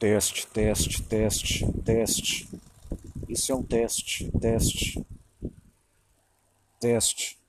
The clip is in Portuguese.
Teste, teste, teste, teste. Isso é um teste, teste, teste.